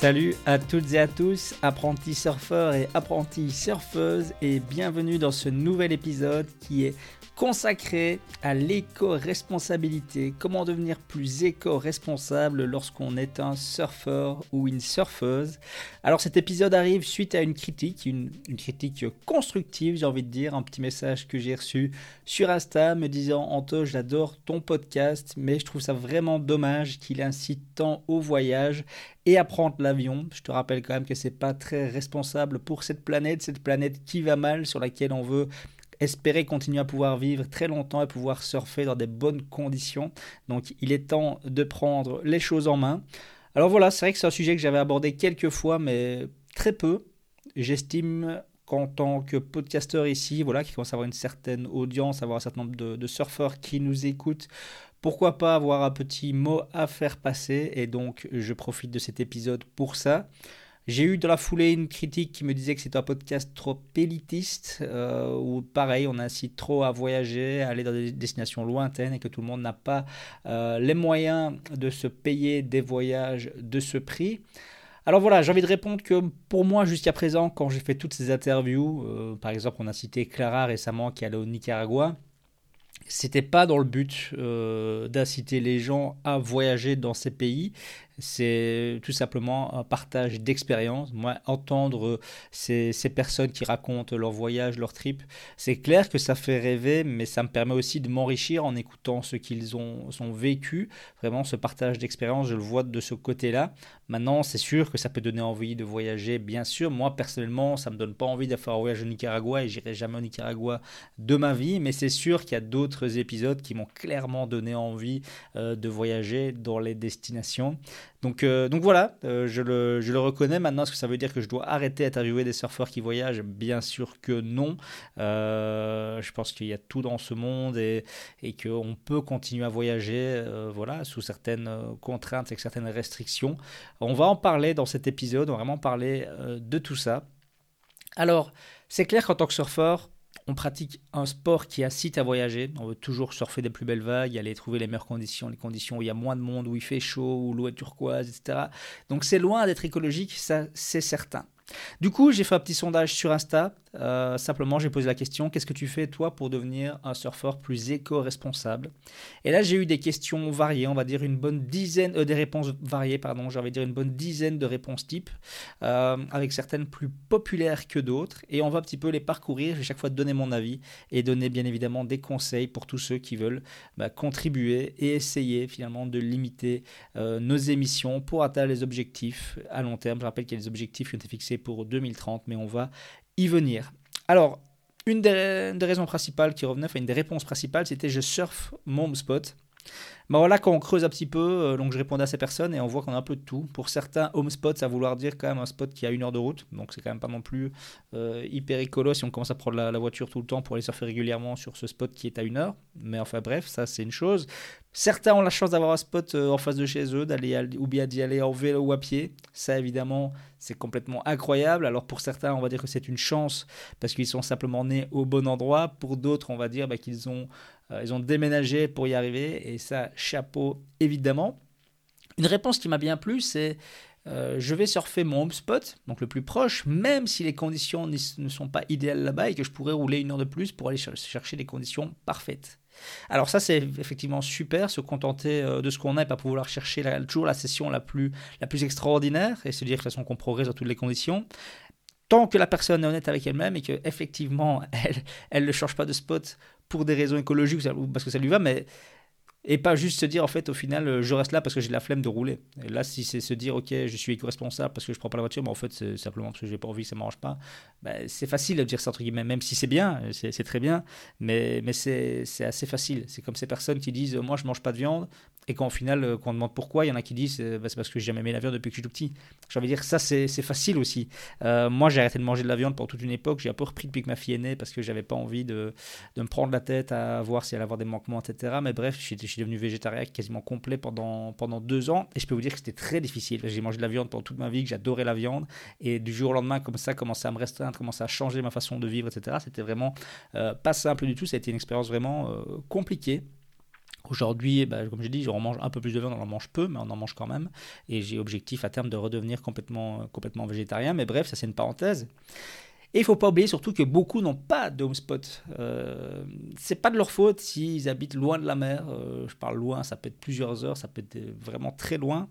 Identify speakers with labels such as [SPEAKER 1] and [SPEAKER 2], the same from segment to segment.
[SPEAKER 1] Salut à toutes et à tous, apprentis surfeurs et apprentis surfeuses, et bienvenue dans ce nouvel épisode qui est consacré à l'éco-responsabilité. Comment devenir plus éco-responsable lorsqu'on est un surfeur ou une surfeuse? Alors cet épisode arrive suite à une critique, une, critique constructive, j'ai envie de dire, un petit message que j'ai reçu sur Insta me disant Anto, j'adore ton podcast, mais je trouve ça vraiment dommage qu'il incite tant au voyage et à prendre l'avion. Je te rappelle quand même que c'est pas très responsable pour cette planète, cette planète qui va mal, sur laquelle on veut espérer continuer à pouvoir vivre très longtemps et pouvoir surfer dans des bonnes conditions. Donc il est temps de prendre les choses en main. Alors voilà, c'est vrai que c'est un sujet que j'avais abordé quelques fois, mais très peu. J'estime qu'en tant que podcasteur ici, voilà, qui commence à avoir une certaine audience, avoir un certain nombre de, de surfeurs qui nous écoutent, pourquoi pas avoir un petit mot à faire passer Et donc je profite de cet épisode pour ça. J'ai eu dans la foulée une critique qui me disait que c'était un podcast trop élitiste, euh, ou pareil, on incite trop à voyager, à aller dans des destinations lointaines et que tout le monde n'a pas euh, les moyens de se payer des voyages de ce prix. Alors voilà, j'ai envie de répondre que pour moi, jusqu'à présent, quand j'ai fait toutes ces interviews, euh, par exemple, on a cité Clara récemment qui allait au Nicaragua, c'était pas dans le but d'inciter les gens à voyager dans ces pays, c'est tout simplement un partage d'expérience. Moi, entendre ces, ces, personnes qui racontent leur voyage, leur trip, c'est clair que ça fait rêver, mais ça me permet aussi de m'enrichir en écoutant ce qu'ils ont, vécu. Vraiment, ce partage d'expérience, je le vois de ce côté-là. Maintenant, c'est sûr que ça peut donner envie de voyager, bien sûr. Moi, personnellement, ça me donne pas envie de faire un voyage au Nicaragua et j'irai jamais au Nicaragua de ma vie, mais c'est sûr qu'il y a d'autres épisodes qui m'ont clairement donné envie euh, de voyager dans les destinations. Donc, euh, donc voilà, euh, je, le, je, le, reconnais maintenant. Est-ce que ça veut dire que je dois arrêter d'interviewer des surfeurs qui voyagent Bien sûr que non. Euh, je pense qu'il y a tout dans ce monde et, et qu'on peut continuer à voyager voilà, sous certaines contraintes et certaines restrictions. On va en parler dans cet épisode, on va vraiment parler de tout ça. Alors, c'est clair qu'en tant que surfeur, on pratique un sport qui incite à voyager. On veut toujours surfer des plus belles vagues, aller trouver les meilleures conditions, les conditions où il y a moins de monde, où il fait chaud, où l'eau est turquoise, etc. Donc c'est loin d'être écologique, ça c'est certain. Du coup, j'ai fait un petit sondage sur Insta. Euh, simplement, j'ai posé la question qu'est-ce que tu fais toi pour devenir un surfeur plus éco-responsable? Et là, j'ai eu des questions variées, on va dire une bonne dizaine, euh, des réponses variées, pardon, j'avais dire une bonne dizaine de réponses types, euh, avec certaines plus populaires que d'autres. Et on va un petit peu les parcourir. J'ai chaque fois donner mon avis et donner bien évidemment des conseils pour tous ceux qui veulent bah, contribuer et essayer finalement de limiter nos émissions pour atteindre les objectifs à long terme. Je rappelle qu'il y a des objectifs qui ont été fixés pour 2030, mais on va venir. Alors, une des, raisons principales qui revenait, enfin une des réponses principales, c'était je surfe mon spot. Bah voilà, quand on creuse un petit peu, euh, donc je répondais à ces personnes et on voit qu'on a un peu de tout. Pour certains, home spot, ça vouloir dire quand même un spot qui a une heure de route, donc c'est quand même pas non plus euh, hyper écolo si on commence à prendre la, voiture tout le temps pour aller surfer régulièrement sur ce spot qui est à une heure. Mais enfin bref, ça c'est une chose. Certains ont la chance d'avoir un spot euh, en face de chez eux, d'aller ou bien d'y aller en vélo ou à pied. Ça évidemment, c'est complètement incroyable. Alors pour certains, on va dire que c'est une chance parce qu'ils sont simplement nés au bon endroit. Pour d'autres, on va dire bah, qu'ils ont euh, ont déménagé pour y arriver et ça, chapeau évidemment. Une réponse qui m'a bien plu, c'est euh, je vais surfer mon home spot, donc le plus proche, même si les conditions ne sont pas idéales là-bas et que je pourrais rouler une heure de plus pour aller chercher les conditions parfaites. Alors ça, c'est effectivement super, se contenter euh, de ce qu'on a et pas pouvoir chercher toujours la session la plus, la plus extraordinaire et se dire de toute façon qu'on progresse dans toutes les conditions. Tant que la personne est honnête avec elle-même et qu'effectivement, elle, elle ne change pas de spot pour des raisons écologiques ou parce que ça lui va, mais et pas juste se dire, en fait, au final, euh, je reste là parce que j'ai la flemme de rouler. Et là, si c'est se dire, ok, je suis éco-responsable parce que je prends pas la voiture, mais en fait, c'est simplement parce que j'ai pas envie, ça m'arrange pas. Ben, c'est facile de dire ça, entre guillemets, même si c'est bien, c'est très bien, mais, mais c'est assez facile. C'est comme ces personnes qui disent, moi, je mange pas de viande, et qu'au final, euh, quand on demande pourquoi, il y en a qui disent, ben, c'est parce que j'ai jamais aimé la viande depuis que je suis tout petit. J'ai envie de dire, ça, c'est facile aussi. Euh, moi, j'ai arrêté de manger de la viande pendant toute une époque, j'ai un peu repris depuis que ma fille est née parce que j'avais pas envie de, de, me prendre la tête à voir si elle allait avoir des manquements, etc. Mais bref, je je suis devenu végétarien quasiment complet pendant, pendant deux ans. Et je peux vous dire que c'était très difficile. J'ai mangé de la viande pendant toute ma vie, que j'adorais la viande. Et du jour au lendemain, comme ça, commençait à me restreindre, commençait à changer ma façon de vivre, etc. C'était vraiment euh, pas simple du tout. Ça a été une expérience vraiment euh, compliquée. Aujourd'hui, bah, comme j'ai dit, on mange un peu plus de viande, on en mange peu, mais on en mange quand même. Et j'ai objectif à terme de redevenir complètement, complètement végétarien. Mais bref, ça c'est une parenthèse. Et il faut pas oublier surtout que beaucoup n'ont pas de home spot. Euh, c'est pas de leur faute s'ils habitent loin de la mer. Euh, je parle loin, ça peut être plusieurs heures, ça peut être vraiment très loin.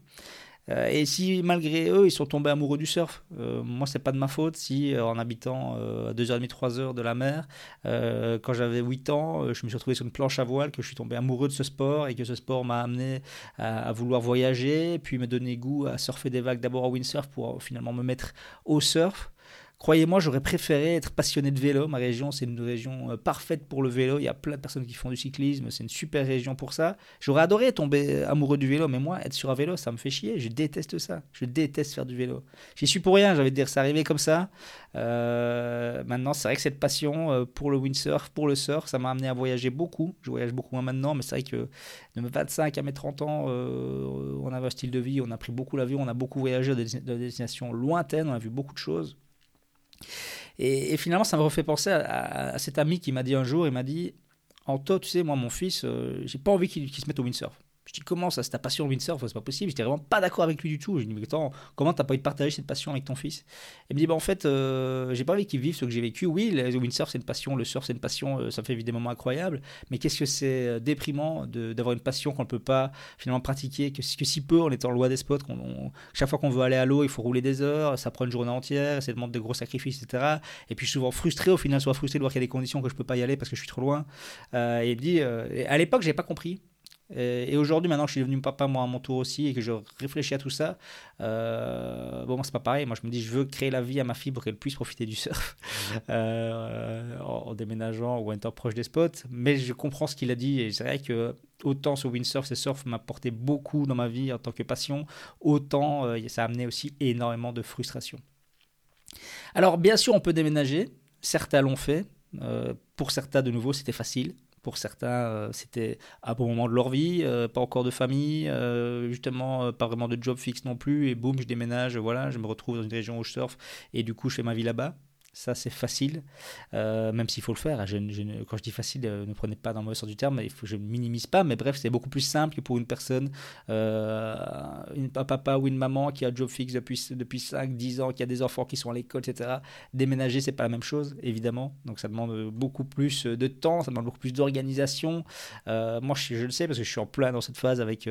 [SPEAKER 1] Euh, et si malgré eux, ils sont tombés amoureux du surf, euh, moi, c'est pas de ma faute si en habitant à 2h30, 3h de la mer, quand j'avais 8 ans, je me suis retrouvé sur une planche à voile, que je suis tombé amoureux de ce sport et que ce sport m'a amené à, à, vouloir voyager, puis me donner goût à surfer des vagues d'abord au windsurf pour finalement me mettre au surf. Croyez-moi, j'aurais préféré être passionné de vélo. Ma région, c'est une région euh, parfaite pour le vélo. Il y a plein de personnes qui font du cyclisme. C'est une super région pour ça. J'aurais adoré tomber amoureux du vélo, mais moi, être sur un vélo, ça me fait chier. Je déteste ça. Je déteste faire du vélo. J'y suis pour rien, j'avais dire. C'est arrivé comme ça. Euh, maintenant, c'est vrai que cette passion euh, pour le windsurf, pour le surf, ça m'a amené à voyager beaucoup. Je voyage beaucoup moins maintenant, mais c'est vrai que de mes 25 à mes 30 ans, on avait un style de vie, on a pris beaucoup l'avion, on a beaucoup voyagé dans des destinations lointaines, on a vu beaucoup de choses. Et, finalement, ça me refait penser à, cet ami qui m'a dit un jour, il m'a dit, Anto, tu sais, moi, mon fils, euh, j'ai pas envie qu'il se mette au windsurf. Je dis comment ça, c'est ta passion windsurf, c'est pas possible. J'étais vraiment pas d'accord avec lui du tout. Je dis mais attends, comment t'as pas envie de partager cette passion avec ton fils? Il me dit bah en fait, euh, j'ai pas envie qu'il vive ce que j'ai vécu. Oui, le windsurf c'est une passion, le surf c'est une passion, euh, ça fait vivre des moments incroyables. Mais qu'est-ce que c'est euh, déprimant d'avoir une passion qu'on ne peut pas finalement pratiquer, que, si peu en étant loin des spots. chaque fois qu'on veut aller à l'eau, il faut rouler des heures, ça prend une journée entière, ça demande de gros sacrifices, etc. Et puis je suis souvent frustré au final, soit frustré de voir qu'il y a des conditions que je peux pas y aller parce que je suis trop loin. et il me dit, à l'époque j'ai pas compris. Et, aujourd'hui, maintenant que je suis devenu papa, moi, à mon tour aussi, et que je réfléchis à tout ça, euh, bon, moi, c'est pas pareil. Moi, je me dis, je veux créer la vie à ma fille pour qu'elle puisse profiter du surf euh, en, déménageant ou en étant proche des spots. Mais je comprends ce qu'il a dit, et c'est vrai que autant ce windsurf, ce surf m'a apporté beaucoup dans ma vie en tant que passion, autant euh, ça a amené aussi énormément de frustration. Alors, bien sûr, on peut déménager. Certains l'ont fait. Euh, pour certains, de nouveau, c'était facile. Pour certains, euh, c'était à bon moment de leur vie, euh, pas encore de famille, euh, justement, pas vraiment de job fixe non plus. Et boum, je déménage, voilà, je me retrouve dans une région où je surfe et du coup, je fais ma vie là-bas. Ça, c'est facile, euh, même s'il faut le faire. quand je dis facile, euh, ne prenez pas dans le mauvais sens du terme, il je ne minimise pas, mais bref, c'est beaucoup plus simple que pour une personne, euh, un papa ou une maman qui a un job fixe depuis, depuis 5, 10 ans, qui a des enfants qui sont à l'école, etc. Déménager, c'est pas la même chose, évidemment. Donc, ça demande beaucoup plus de temps, ça demande beaucoup plus d'organisation. moi, je, je, le sais parce que je suis en plein dans cette phase avec,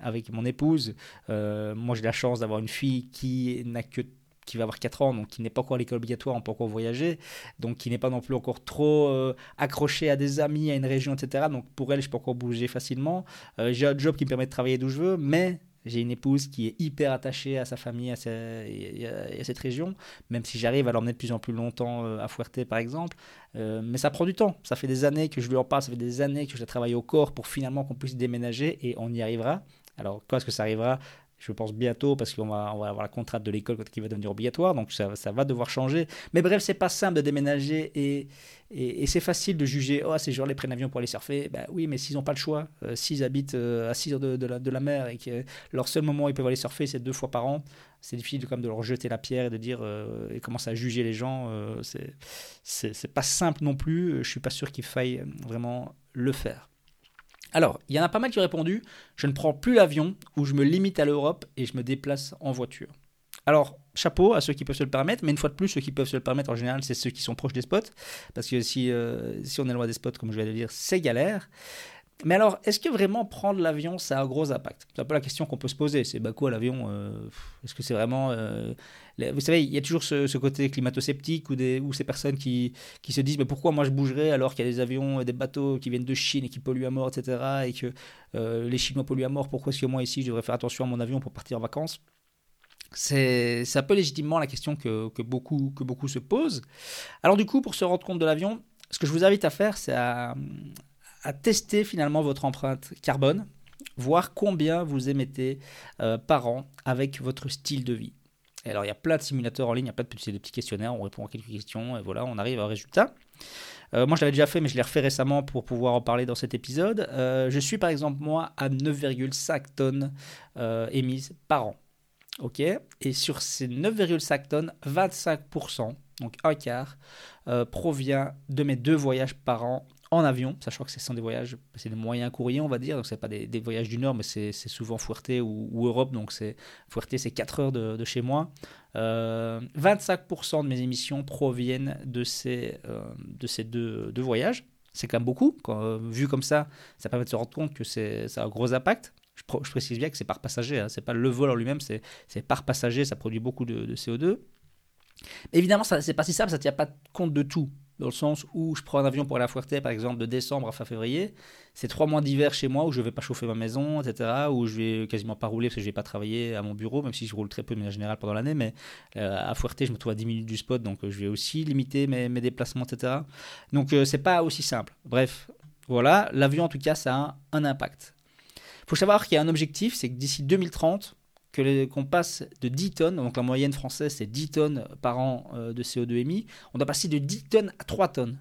[SPEAKER 1] avec mon épouse. moi, j'ai la chance d'avoir une fille qui n'a que qui va avoir 4 ans, donc qui n'est pas encore à l'école obligatoire, on peut encore voyager, donc qui n'est pas non plus encore trop euh, accroché à des amis, à une région, etc. Donc pour elle, je peux encore bouger facilement. Euh, j'ai un job qui me permet de travailler d'où je veux, mais j'ai une épouse qui est hyper attachée à sa famille, à, à, cette région, même si j'arrive à l'emmener de plus en plus longtemps euh, à Fuerte, par exemple. mais ça prend du temps. Ça fait des années que je lui en parle, ça fait des années que je travaille au corps pour finalement qu'on puisse déménager et on y arrivera. Alors, quand est-ce que ça arrivera? Je pense bientôt parce qu'on va, avoir la contrainte de l'école qui va devenir obligatoire, donc ça, va devoir changer. Mais bref, c'est pas simple de déménager et, c'est facile de juger, oh, ces gens-là prennent l'avion pour aller surfer. Ben oui, mais s'ils n'ont pas le choix, euh, s'ils habitent euh, à 6 heures de, la, mer et que leur seul moment où ils peuvent aller surfer, c'est deux fois par an, c'est difficile de, comme de leur jeter la pierre et de dire, euh, et commencer à juger les gens. c'est pas simple non plus. Je suis pas sûr qu'il faille vraiment le faire. Alors, il y en a pas mal qui ont répondu je ne prends plus l'avion ou je me limite à l'Europe et je me déplace en voiture. Alors, chapeau à ceux qui peuvent se le permettre, mais une fois de plus, ceux qui peuvent se le permettre en général, c'est ceux qui sont proches des spots, parce que si, euh, si on est loin des spots, comme je vais le dire, c'est galère. Mais alors, est-ce que vraiment prendre l'avion, ça a un gros impact? C'est un peu la question qu'on peut se poser. C'est bah quoi l'avion euh, Est-ce que c'est vraiment... Euh, vous savez, il y a toujours ce, côté climato-sceptique ou, ces personnes qui, se disent mais pourquoi moi je bougerais alors qu'il y a des avions et des bateaux qui viennent de Chine et qui polluent à mort, etc. Et que les Chinois polluent à mort, pourquoi est-ce que moi ici je devrais faire attention à mon avion pour partir en vacances? C'est un peu légitimement la question que, que, beaucoup, que beaucoup se posent. Alors du coup, pour se rendre compte de l'avion, ce que je vous invite à faire, c'est à, à, tester finalement votre empreinte carbone, voir combien vous émettez euh, par an avec votre style de vie. Et alors il y a plein de simulateurs en ligne, il y a plein de petits, questionnaires, on répond à quelques questions et voilà, on arrive à un résultat. Euh, moi, je l'avais déjà fait, mais je l'ai refait récemment pour pouvoir en parler dans cet épisode. Euh, je suis par exemple, moi, à 9,5 tonnes émises par an. Ok? Et sur ces 9,5 tonnes, 25%, donc un quart, provient de mes deux voyages par an en avion, sachant que ce sont des voyages, c'est des moyens courriers, on va dire, donc ce pas des, voyages du Nord, mais c'est souvent Fuerte ou, Europe, donc c'est Fuerte, c'est 4 heures de, chez moi. 25% euh, de mes émissions proviennent de ces, euh, de ces deux, deux voyages. C'est quand même beaucoup, vu comme ça, ça permet de se rendre compte que ça a un gros impact. Je, précise bien que c'est par passager, hein, c'est pas le vol en lui-même, c'est par passager, ça produit beaucoup de, CO2. évidemment, c'est pas si simple, ça ne tient pas compte de tout dans le sens où je prends un avion pour aller à Fuerte, par exemple, de décembre à fin février, c'est trois mois d'hiver chez moi où je ne vais pas chauffer ma maison, etc., où je vais quasiment pas rouler parce que je vais pas travailler à mon bureau, même si je roule très peu, mais en général pendant l'année, mais euh, à Fuerte, je me trouve à 10 minutes du spot, donc euh, je vais aussi limiter mes, déplacements, etc. Donc euh, c'est pas aussi simple. Bref, voilà, l'avion en tout cas, ça a un impact faut savoir qu'il y a un objectif, c'est que d'ici 2030, qu'on passe de 10 tonnes, donc la moyenne française c'est 10 tonnes par an euh, de CO2 émis, on doit passer de 10 tonnes à 3 tonnes.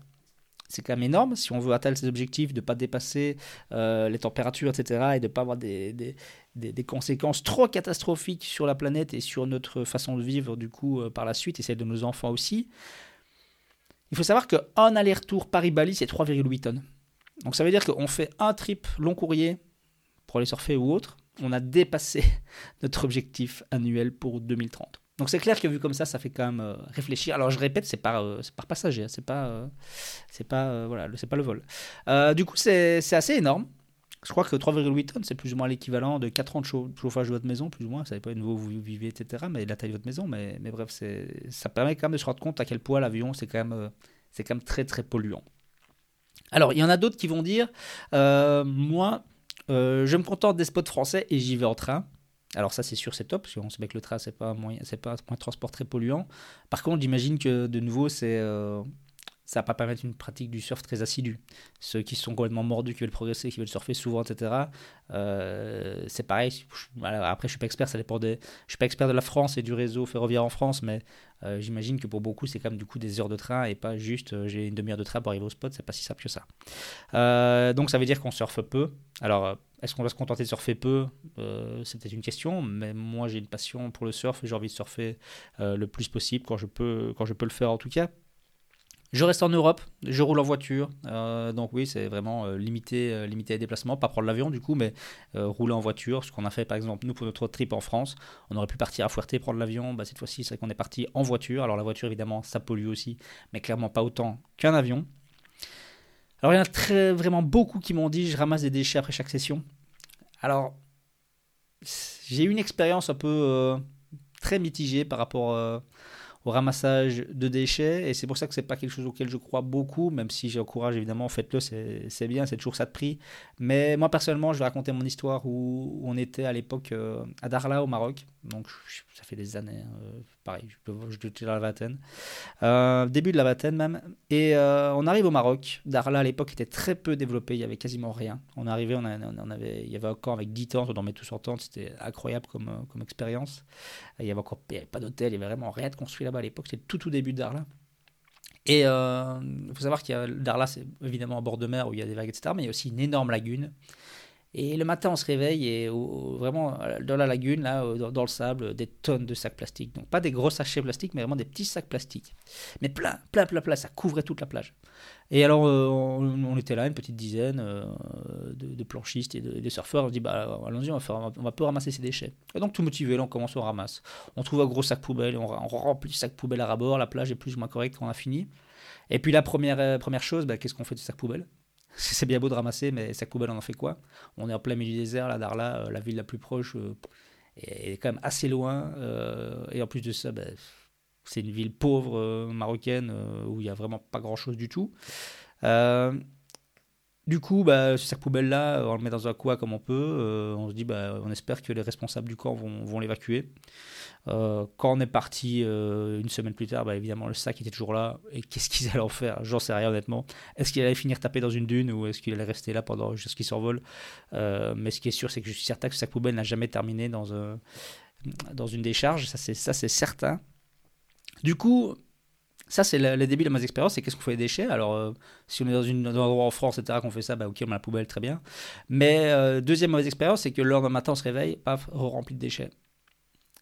[SPEAKER 1] C'est quand même énorme si on veut atteindre ces objectifs, de ne pas dépasser euh, les températures, etc., et de ne pas avoir des, des, des, conséquences trop catastrophiques sur la planète et sur notre façon de vivre, du coup, euh, par la suite, et celle de nos enfants aussi. Il faut savoir qu'un aller-retour Paris-Bali, c'est 3,8 tonnes. Donc ça veut dire qu'on fait un trip long courrier pour aller surfer ou autre, on a dépassé notre objectif annuel pour 2030. Donc c'est clair que vu comme ça, ça fait quand même euh, réfléchir. Alors je répète, c'est par, euh, par passager, hein, c'est pas, euh, c'est pas, voilà, c'est pas le vol. du coup, c'est assez énorme. Je crois que 3,8 tonnes, c'est plus ou moins l'équivalent de 4 ans de chauffage de votre maison, plus ou moins. Vous savez pas où vous vivez, etc. Mais la taille de votre maison. Mais, mais bref, ça permet quand même de se rendre compte à quel point l'avion, c'est quand, même, c'est quand même très très polluant. Alors, il y en a d'autres qui vont dire, moi, euh, je me contente des spots français et j'y vais en train. Alors ça c'est sûr c'est top parce qu'on sait bien que le train c'est pas un moyen c'est pas un transport très polluant. Par contre j'imagine que de nouveau c'est euh, ça va pas permettre une pratique du surf très assidue. Ceux qui sont complètement mordus, qui veulent progresser, qui veulent surfer souvent, etc. Euh, c'est pareil. Après, je suis pas expert, ça dépend. Je suis pas expert de la France et du réseau ferroviaire en France, mais euh, j'imagine que pour beaucoup, c'est quand même du coup des heures de train et pas juste euh, j'ai une demi-heure de train pour arriver au spot. C'est pas si simple que ça. donc ça veut dire qu'on surfe peu. Alors est-ce qu'on va se contenter de surfer peu? C'est peut-être une question, mais moi j'ai une passion pour le surf j'ai envie de surfer le plus possible quand je peux, quand je peux le faire en tout cas. Je reste en Europe, je roule en voiture, euh, donc oui, c'est vraiment euh, limité, euh, les déplacements, pas prendre l'avion du coup, mais rouler en voiture. Ce qu'on a fait par exemple, nous pour notre trip en France, on aurait pu partir à Fuerte, prendre l'avion. Bah, cette fois-ci, c'est qu'on est parti en voiture. Alors la voiture, évidemment, ça pollue aussi, mais clairement pas autant qu'un avion. Alors il y en a très, vraiment beaucoup qui m'ont dit je ramasse des déchets après chaque session. Alors j'ai eu une expérience un peu très mitigée par rapport au ramassage de déchets. Et c'est pour ça que c'est pas quelque chose auquel je crois beaucoup, même si j'encourage évidemment, faites-le, c'est bien, c'est toujours ça de prix. Mais moi personnellement, je vais raconter mon histoire où, on était à l'époque euh, à Darla au Maroc. Donc ça fait des années, hein, pareil, je suis dans la vingtaine. Euh, début de la vingtaine même. Et euh, on arrive au Maroc. Darla à l'époque était très peu développé, il y avait quasiment rien. On arrivait, on, avait, il y avait camp avec 10 tentes, on dormait tous en tente, c'était incroyable comme, comme expérience. Il y avait encore pas d'hôtel, il y avait vraiment rien de construit là-bas à l'époque, c'était tout tout début de Darla. Et il euh, faut savoir qu'il y a Darla, c'est évidemment en bord de mer où il y a des vagues, etc. Mais il y a aussi une énorme lagune et le matin, on se réveille et vraiment dans la lagune, là, dans, le sable, des tonnes de sacs plastiques. Donc pas des gros sachets plastiques, mais vraiment des petits sacs plastiques. Mais plein, plein, plein, plein, ça couvrait toute la plage. Et alors, on, était là, une petite dizaine de, planchistes et de, surfeurs. On se dit, bah, allons-y, on, va on va peu ramasser ces déchets. Et donc, tout motivé, là, on commence, on ramasse. On trouve un gros sac poubelle, on, on remplit le sac poubelle à rabord. La plage est plus ou moins correcte quand on a fini. Et puis, la première, première chose, bah, qu'est-ce qu'on fait ce sac poubelle? C'est bien beau de ramasser, mais on en fait quoi? On est en plein milieu du désert, là, Darla, euh, la ville la plus proche, euh, est quand même assez loin. Euh, et en plus de ça, ben, c'est une ville pauvre marocaine où il n'y a vraiment pas grand-chose du tout. Du coup, bah, ce sac poubelle-là, on le met dans un coin comme on peut. on se dit, bah, on espère que les responsables du camp vont, vont l'évacuer. Euh, quand on est parti euh, une semaine plus tard, bah, évidemment, le sac était toujours là. Et qu'est-ce qu'ils allaient en faire? J'en sais rien, honnêtement. Est-ce qu'il allait finir tapé dans une dune ou est-ce qu'il allait rester là pendant jusqu'à ce qu'il s'envole euh, Mais ce qui est sûr, c'est que je suis certain que ce sac poubelle n'a jamais terminé dans, dans une décharge. Ça, c'est certain. Du coup, ça, c'est le, début de ma expérience. C'est qu'est-ce qu'on fait des déchets Alors, si on est dans, un endroit en France, etc., qu'on fait ça, bah, ok, on met la poubelle, très bien. Mais deuxième mauvaise expérience, c'est que le lendemain matin, on se réveille, paf, rempli de déchets.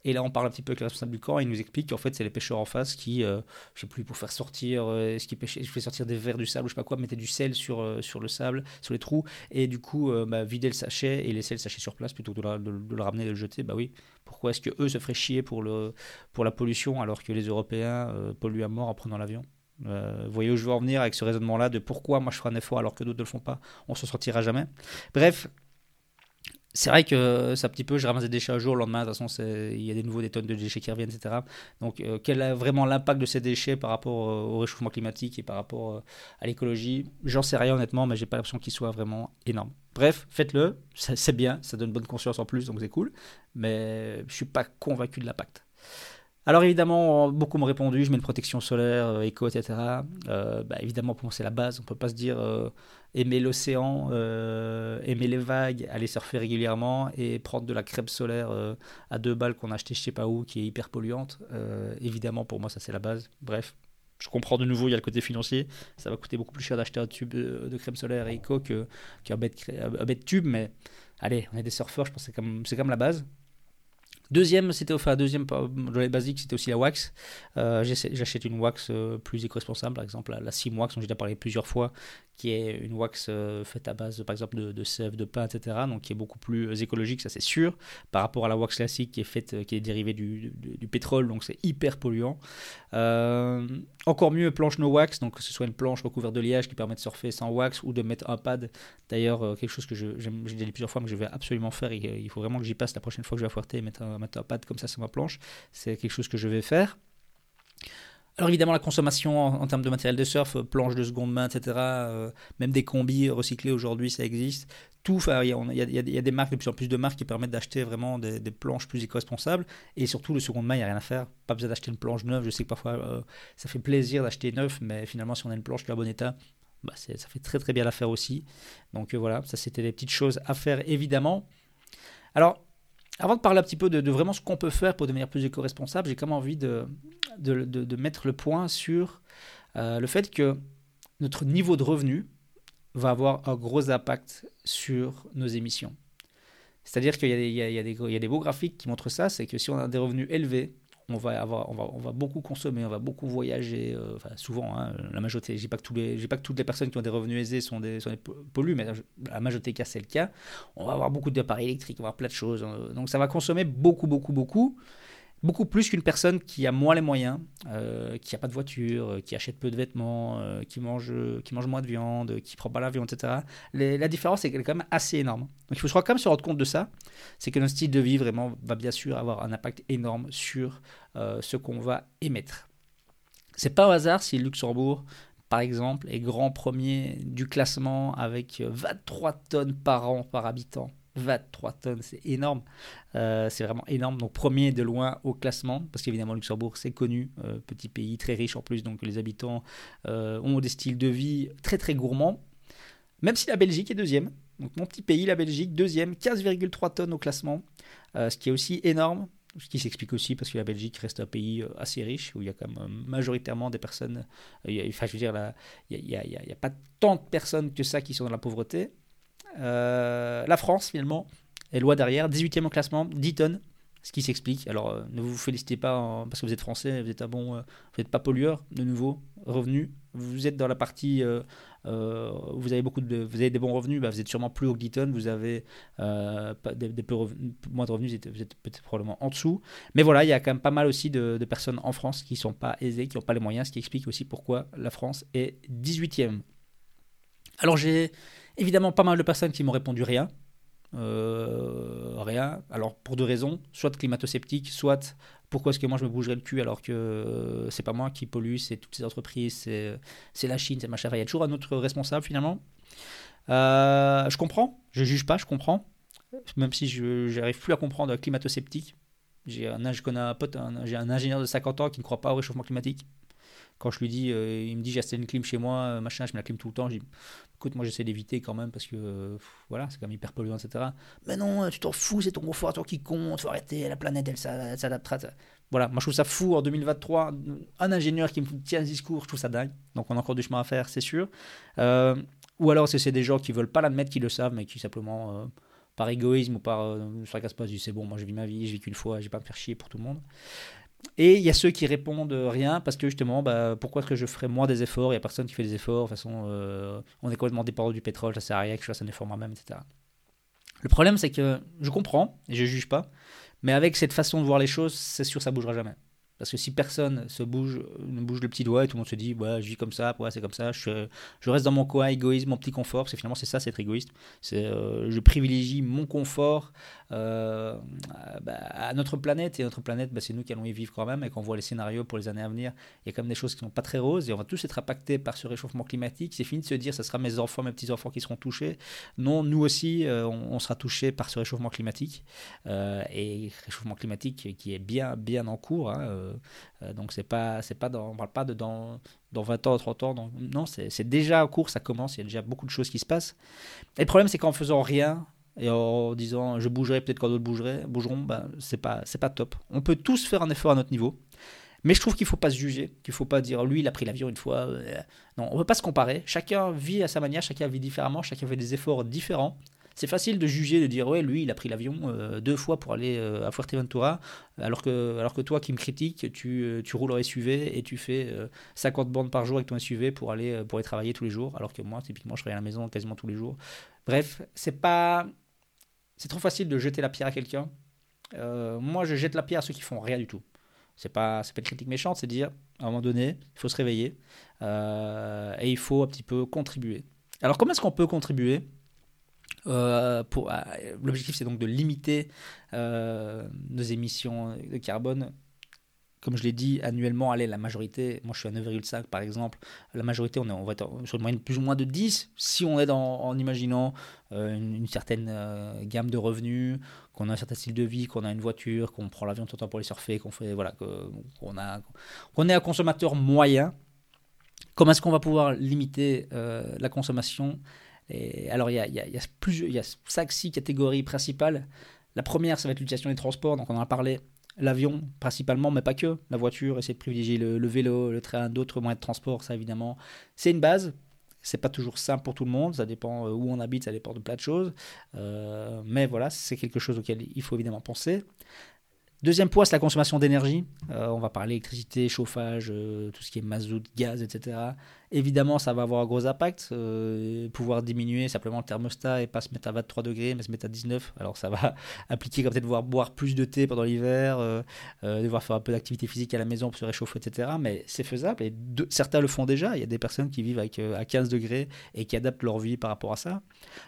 [SPEAKER 1] Et là, on parle un petit peu avec le responsable du camp et il nous explique qu'en fait, c'est les pêcheurs en face qui, je euh, je sais plus, pour faire sortir, euh, ce qui pêchait, je fais sortir des verres du sable ou je sais pas quoi, mettaient du sel sur, euh, sur le sable, sur les trous, et du coup, bah, le sachet et laisser le sachet sur place plutôt que de, le ramener et de le jeter. Bah oui, pourquoi est-ce que eux se feraient chier pour, le, pour la pollution alors que les Européens polluent à mort en prenant l'avion? Vous voyez où je veux en venir avec ce raisonnement-là de pourquoi moi je ferai un effort alors que d'autres ne le font pas, on se sortira jamais. Bref, c'est vrai que c'est un petit peu, je ramasse des déchets un jour, le lendemain, de toute façon, il y a des nouveaux des tonnes de déchets qui reviennent, etc. Donc, euh, quel est vraiment l'impact de ces déchets par rapport euh, au réchauffement climatique et par rapport euh, à l'écologie? J'en sais rien, honnêtement, mais j'ai pas l'impression qu'il soit vraiment énorme. Bref, faites-le, c'est bien, ça donne bonne conscience en plus, donc c'est cool, mais je suis pas convaincu de l'impact. Alors évidemment, beaucoup m'ont répondu, je mets une protection solaire, euh, éco, etc. Euh, bah, évidemment, pour moi, c'est la base. On ne peut pas se dire euh, aimer l'océan, aimer les vagues, aller surfer régulièrement et prendre de la crème solaire à deux balles qu'on a acheté je sais pas où, qui est hyper polluante. évidemment, pour moi, ça c'est la base. Bref, je comprends de nouveau, il y a le côté financier. Ça va coûter beaucoup plus cher d'acheter un tube de crème solaire éco qu'un bête, tube, mais allez, on est des surfeurs, je pense que c'est comme la base. Deuxième, c'était enfin deuxième dans les basiques, c'était aussi la wax. Euh, j'achète une wax euh, plus éco-responsable, par exemple la, la Sim Wax, dont j'ai déjà parlé plusieurs fois, qui est une wax euh, faite à base, par exemple, de, de, sève, de pain, etc. Donc qui est beaucoup plus écologique, ça c'est sûr, par rapport à la wax classique qui est faite, qui est dérivée du, pétrole, donc c'est hyper polluant. Encore mieux, planche no wax, donc que ce soit une planche recouverte de liège qui permet de surfer sans wax ou de mettre un pad. D'ailleurs, quelque chose que j'ai dit plusieurs fois, mais je vais absolument faire. Il, il faut vraiment que j'y passe la prochaine fois que je vais à et mettre un mettre un pad comme ça sur ma planche. C'est quelque chose que je vais faire. Alors évidemment, la consommation en, termes de matériel de surf, euh, planches de seconde main, etc., euh, même des combis recyclés aujourd'hui, ça existe. Tout, il y, a des marques, de plus en plus de marques qui permettent d'acheter vraiment des, planches plus éco-responsables. Et surtout, le seconde main, il n'y a rien à faire. Pas besoin d'acheter une planche neuve. Je sais que parfois, euh, ça fait plaisir d'acheter neuf, mais finalement, si on a une planche qui est en bon état, bah, ça fait très très bien l'affaire aussi. Donc voilà, ça c'était des petites choses à faire évidemment. Alors, avant de parler un petit peu de, vraiment ce qu'on peut faire pour devenir plus éco-responsable, j'ai quand même envie de, de, mettre le point sur euh, le fait que notre niveau de revenu va avoir un gros impact sur nos émissions. C'est-à-dire qu'il y, y, y, a des beaux graphiques qui montrent ça, c'est que si on a des revenus élevés, on va, avoir, on, va, on va beaucoup consommer, on va beaucoup voyager, euh, enfin souvent, hein, la majorité, je dis pas, que tous les, pas que toutes les personnes qui ont des revenus aisés sont des, sont des pollues, mais la majorité cas c'est le cas, on va avoir beaucoup d'appareils électriques, on va avoir plein de choses, euh, donc ça va consommer beaucoup, beaucoup, beaucoup, beaucoup plus qu'une personne qui a moins les moyens, euh, qui n'a pas de voiture, euh, qui achète peu de vêtements, euh, qui, mange, qui mange moins de viande, qui prend pas l'avion, etc. la différence est, quand même assez énorme. Donc il faut quand même se rendre compte de ça, c'est que notre style de vie vraiment va bien sûr avoir un impact énorme sur ce qu'on va émettre. C'est pas au hasard si Luxembourg par exemple, est grand premier du classement avec 23 tonnes par an par habitant 23 tonnes, c'est énorme. Euh, c'est vraiment énorme. Donc premier de loin au classement, parce qu'évidemment Luxembourg c'est connu, euh, petit pays très riche en plus, donc les habitants euh, ont des styles de vie très très gourmands. Même si la Belgique est deuxième. Donc mon petit pays, la Belgique, deuxième, 15,3 tonnes au classement, ce qui est aussi énorme. Ce qui s'explique aussi parce que la Belgique reste un pays assez riche, où il y a quand même majoritairement des personnes, enfin je veux dire, il n'y a, pas tant de personnes que ça qui sont dans la pauvreté, la France, finalement, est loin derrière, 18e au classement, 10 tonnes, ce qui s'explique. Alors, euh, ne vous félicitez pas parce que vous êtes français, vous êtes, un bon, euh, vous n'êtes pas pollueur, de nouveau, revenu, Vous êtes dans la partie, euh, euh, vous avez beaucoup de, vous avez des bons revenus, bah, vous êtes sûrement plus haut que Vous avez euh, des, peu moins de revenus, vous êtes, peut-être probablement en dessous. Mais voilà, il y a quand même pas mal aussi de, de personnes en France qui sont pas aisées, qui n'ont pas les moyens, ce qui explique aussi pourquoi la France est 18e. Alors j'ai évidemment pas mal de personnes qui m'ont répondu rien. Euh, rien. Alors pour deux raisons, soit climato-sceptique, soit pourquoi est-ce que moi je me bougerais le cul alors que c'est pas moi qui pollue, c'est toutes ces entreprises, c'est la Chine, c'est machin. il y a toujours un autre responsable finalement. Euh, je comprends, je juge pas, je comprends. Même si je n'arrive plus à comprendre climato-sceptique. J'ai un, j'ai un ingénieur de 50 ans qui ne croit pas au réchauffement climatique. Quand je lui dis, euh, il me dit j'ai acheté une clim chez moi, euh, machin, je mets la clim tout le temps. Je dis, écoute, moi j'essaie d'éviter quand même parce que euh, voilà, c'est quand même hyper polluant, etc. Mais non, tu t'en fous, c'est ton confort, toi qui compte, faut arrêter, la planète elle, s'adaptera. Voilà, moi je trouve ça fou en 2023. Un ingénieur qui me tient un discours, je trouve ça dingue. Donc on a encore du chemin à faire, c'est sûr. ou alors c'est des gens qui veulent pas l'admettre, qui le savent, mais qui simplement par égoïsme ou par ne se fracassent pas, disent c'est bon, moi j'ai vis ma vie, j'ai vis qu'une fois, j'ai pas me faire chier pour tout le monde. Et il y a ceux qui répondent rien parce que justement, bah, pourquoi est-ce que je ferais moins des efforts? Il n'y a personne qui fait des efforts. De toute façon, euh, on est complètement dépendant du pétrole, ça sert à rien que je fasse un effort moi-même, etc. Le problème, c'est que je comprends et je juge pas, mais avec cette façon de voir les choses, c'est sûr, ça bougera jamais. Parce que si personne se bouge, ne bouge le petit doigt et tout le monde se dit, ouais, je vis comme ça, ouais, c'est comme ça, je, reste dans mon coin, égoïsme, mon petit confort, parce que finalement c'est ça, c'est être égoïste. Euh, je privilégie mon confort euh, bah, à notre planète, et notre planète, bah, c'est nous qui allons y vivre quand même, et quand on voit les scénarios pour les années à venir, il y a quand même des choses qui ne sont pas très roses, et on va tous être impactés par ce réchauffement climatique. C'est fini de se dire, ce sera mes enfants, mes petits-enfants qui seront touchés. Non, nous aussi, euh, on, sera touchés par ce réchauffement climatique, et réchauffement climatique qui est bien, bien en cours. Hein, donc c'est pas, c'est pas dans, on parle pas de dans, dans 20 ans, 30 ans. Non, c'est déjà en cours, ça commence, il y a déjà beaucoup de choses qui se passent. Et le problème, c'est qu'en faisant rien, et en disant je bougerai peut-être quand d'autres bougeront, ben, c'est pas, c'est pas top. On peut tous faire un effort à notre niveau. Mais je trouve qu'il faut pas se juger, qu'il faut pas dire lui il a pris l'avion une fois. Euh, non, on peut pas se comparer. Chacun vit à sa manière, chacun vit différemment, chacun fait des efforts différents. C'est facile de juger, de dire ouais, lui, il a pris l'avion euh, deux fois pour aller euh, à Fuerteventura, alors que, toi qui me critiques, tu, euh, tu roules en SUV et tu fais 50 bandes par jour avec ton SUV pour aller, pour travailler tous les jours, alors que moi, typiquement, je travaille à la maison quasiment tous les jours. Bref, c'est pas. C'est trop facile de jeter la pierre à quelqu'un. moi, je jette la pierre à ceux qui font rien du tout. C'est pas, pas une critique méchante, c'est dire à un moment donné, il faut se réveiller et il faut un petit peu contribuer. Alors, comment est-ce qu'on peut contribuer? Pour, euh, l'objectif, c'est donc de limiter euh, nos émissions de carbone. Comme je l'ai dit, annuellement, allez, la majorité, moi je suis à 9,5 par exemple, la majorité, on, est, va être sur une moyenne plus ou moins de 10 si on est en imaginant une, certaine gamme de revenus, qu'on a un certain style de vie, qu'on a une voiture, qu'on prend l'avion tout le temps pour aller surfer, qu'on fait, voilà, qu'on est un consommateur moyen. Comment est-ce qu'on va pouvoir limiter la consommation alors, il y a, y, a, y, a plusieurs, y a 5-6 catégories principales. La première, ça va être l'utilisation des transports, donc on en a parlé. L'avion, principalement, mais pas que. La voiture, essayer de privilégier le, vélo, le train, d'autres moyens de transport, ça évidemment. C'est une base. C'est pas toujours simple pour tout le monde, ça dépend euh, où on habite, ça dépend de plein de choses. Euh, mais voilà, c'est quelque chose auquel il faut évidemment penser. Deuxième point, c'est la consommation d'énergie. Euh, on va parler électricité, chauffage, tout ce qui est mazout, gaz, etc. Évidemment, ça va avoir un gros impact. Euh, pouvoir diminuer simplement le thermostat et pas se mettre à 23 degrés, mais se mettre à 19. Alors, ça va impliquer comme peut-être devoir boire plus de thé pendant l'hiver, euh, euh, devoir faire un peu d'activité physique à la maison pour se réchauffer, etc. Mais c'est faisable et certains le font déjà. Il y a des personnes qui vivent avec, à 15 degrés et qui adaptent leur vie par rapport à ça.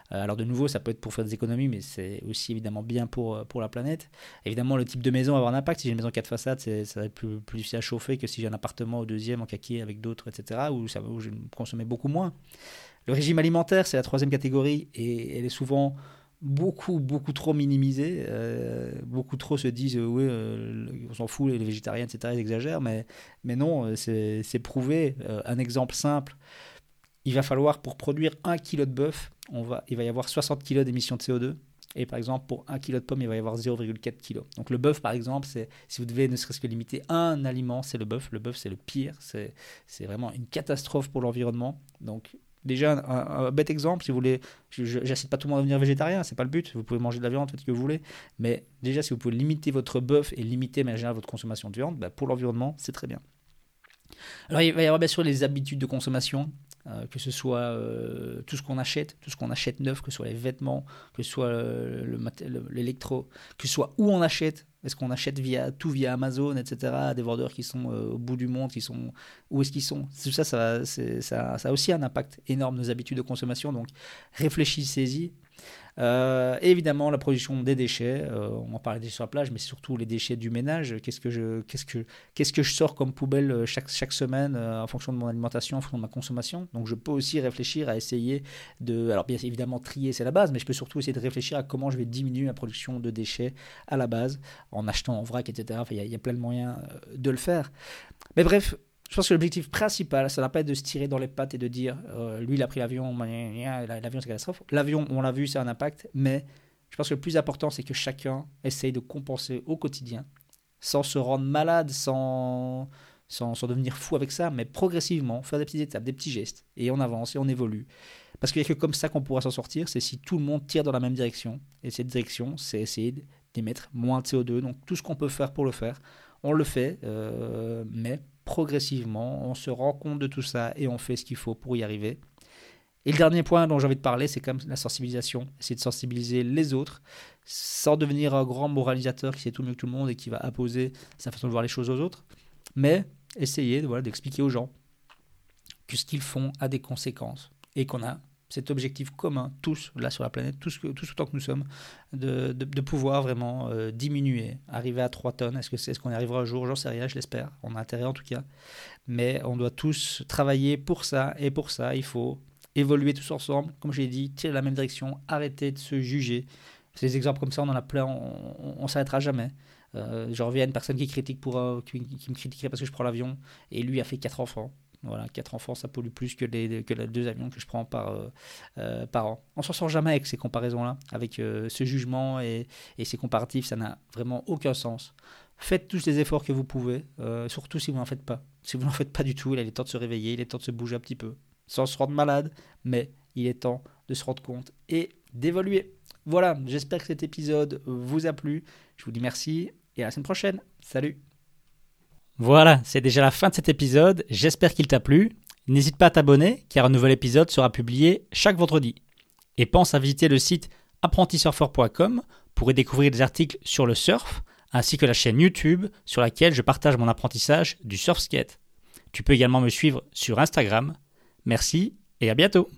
[SPEAKER 1] alors, de nouveau, ça peut être pour faire des économies, mais c'est aussi évidemment bien pour, pour la planète. Évidemment, le type de maison va avoir un impact. Si j'ai une maison 4 façades, ça va être plus, plus difficile à chauffer que si j'ai un appartement au deuxième en caquier avec d'autres, etc. Où je consommais beaucoup moins. Le régime alimentaire, c'est la troisième catégorie et elle est souvent beaucoup, beaucoup trop minimisée. Euh, beaucoup trop se disent, oui, euh, on s'en fout, les végétariens, etc., ils exagèrent, mais, mais non, euh, c'est prouvé. un exemple simple, il va falloir, pour produire un kilo de bœuf, on va, il va y avoir 60 kg d'émissions de CO2. Et par exemple, pour un kilo de pomme, il va y avoir 0,4 kg. Donc le bœuf, par exemple, c'est si vous devez ne serait-ce que limiter un aliment, c'est le bœuf. Le bœuf, c'est le pire. C'est vraiment une catastrophe pour l'environnement. Donc déjà, un, bête exemple, si vous voulez, j'incite pas tout le monde à devenir végétarien, c'est pas le but. Vous pouvez manger de la viande, faites ce que vous voulez. Mais déjà, si vous pouvez limiter votre bœuf et limiter, mais votre consommation de viande, bah, pour l'environnement, c'est très bien. Alors il va y avoir bien sûr les habitudes de consommation, que ce soit euh, tout ce qu'on achète, tout ce qu'on achète neuf, que ce soit les vêtements, que ce soit l'électro, que ce soit où on achète. Est-ce qu'on achète via, tout via Amazon, etc. Des vendeurs qui sont euh, au bout du monde, qui sont où est-ce qu'ils sont? Tout ça ça, ça, ça a aussi un impact énorme nos habitudes de consommation. Donc réfléchissez-y. Euh, évidemment, la production des déchets. Euh, on en parlait des sur la plage, mais surtout les déchets du ménage. Qu'est-ce que je, qu'est-ce que, qu'est-ce que je sors comme poubelle euh, chaque, chaque semaine en fonction de mon alimentation, en fonction de ma consommation? Donc, je peux aussi réfléchir à essayer de. Alors, bien évidemment, trier, c'est la base, mais je peux surtout essayer de réfléchir à comment je vais diminuer ma production de déchets à la base, en achetant en vrac, etc. Il y, y, a plein de moyens de le faire. Mais bref, je pense que l'objectif principal, ça n'a pas être de se tirer dans les pattes et de dire euh, lui il a pris l'avion, l'avion c'est catastrophe. L'avion, on l'a vu, c'est un impact, mais je pense que le plus important, c'est que chacun essaye de compenser au quotidien, sans se rendre malade, sans, sans, devenir fou avec ça, mais progressivement, faire des petites étapes, des petits gestes, et on avance et on évolue. Parce qu'il n'y a que comme ça qu'on pourra s'en sortir, c'est si tout le monde tire dans la même direction. Et cette direction, c'est essayer d'émettre moins de CO2. Donc tout ce qu'on peut faire pour le faire, on le fait, euh, mais progressivement, on se rend compte de tout ça et on fait ce qu'il faut pour y arriver. Et le dernier point dont j'ai envie de parler, c'est comme la sensibilisation. C'est de sensibiliser les autres sans devenir un grand moralisateur qui sait tout mieux que tout le monde et qui va apposer sa façon de voir les choses aux autres. Mais essayer voilà, d'expliquer aux gens que ce qu'ils font a des conséquences et qu'on a cet objectif commun, tous là sur la planète, tous, tous autant que nous sommes, de, de, pouvoir vraiment euh, diminuer, arriver à 3 tonnes. Est-ce que c'est ce qu'on y arrivera un jour? J'en sais rien, je l'espère. On a intérêt en tout cas. Mais on doit tous travailler pour ça. Et pour ça, il faut évoluer tous ensemble. Comme je l'ai dit, tirer la même direction, arrêter de se juger. Ces exemples comme ça, on en a plein, on ne s'arrêtera jamais. Euh, je reviens à une personne qui, critique pour, qui, qui me critiquerait parce que je prends l'avion. Et lui a fait 4 enfants. Voilà, 4 enfants, ça pollue plus que les, que les deux avions que je prends par, euh, euh, par an. On s'en sort jamais avec ces comparaisons-là, avec euh, ce jugement et, et, ces comparatifs, ça n'a vraiment aucun sens. Faites tous les efforts que vous pouvez, surtout si vous n'en faites pas. Si vous n'en faites pas du tout, il est temps de se réveiller, il est temps de se bouger un petit peu, sans se rendre malade, mais il est temps de se rendre compte et d'évoluer. Voilà, j'espère que cet épisode vous a plu. Je vous dis merci et à la semaine prochaine. Salut voilà, c'est déjà la fin de cet épisode. J'espère qu'il t'a plu. N'hésite pas à t'abonner car un nouvel épisode sera publié chaque vendredi. Et pense à visiter le site apprentisurfer.com pour y découvrir des articles sur le surf ainsi que la chaîne YouTube sur laquelle je partage mon apprentissage du surf skate. Tu peux également me suivre sur Instagram. Merci et à bientôt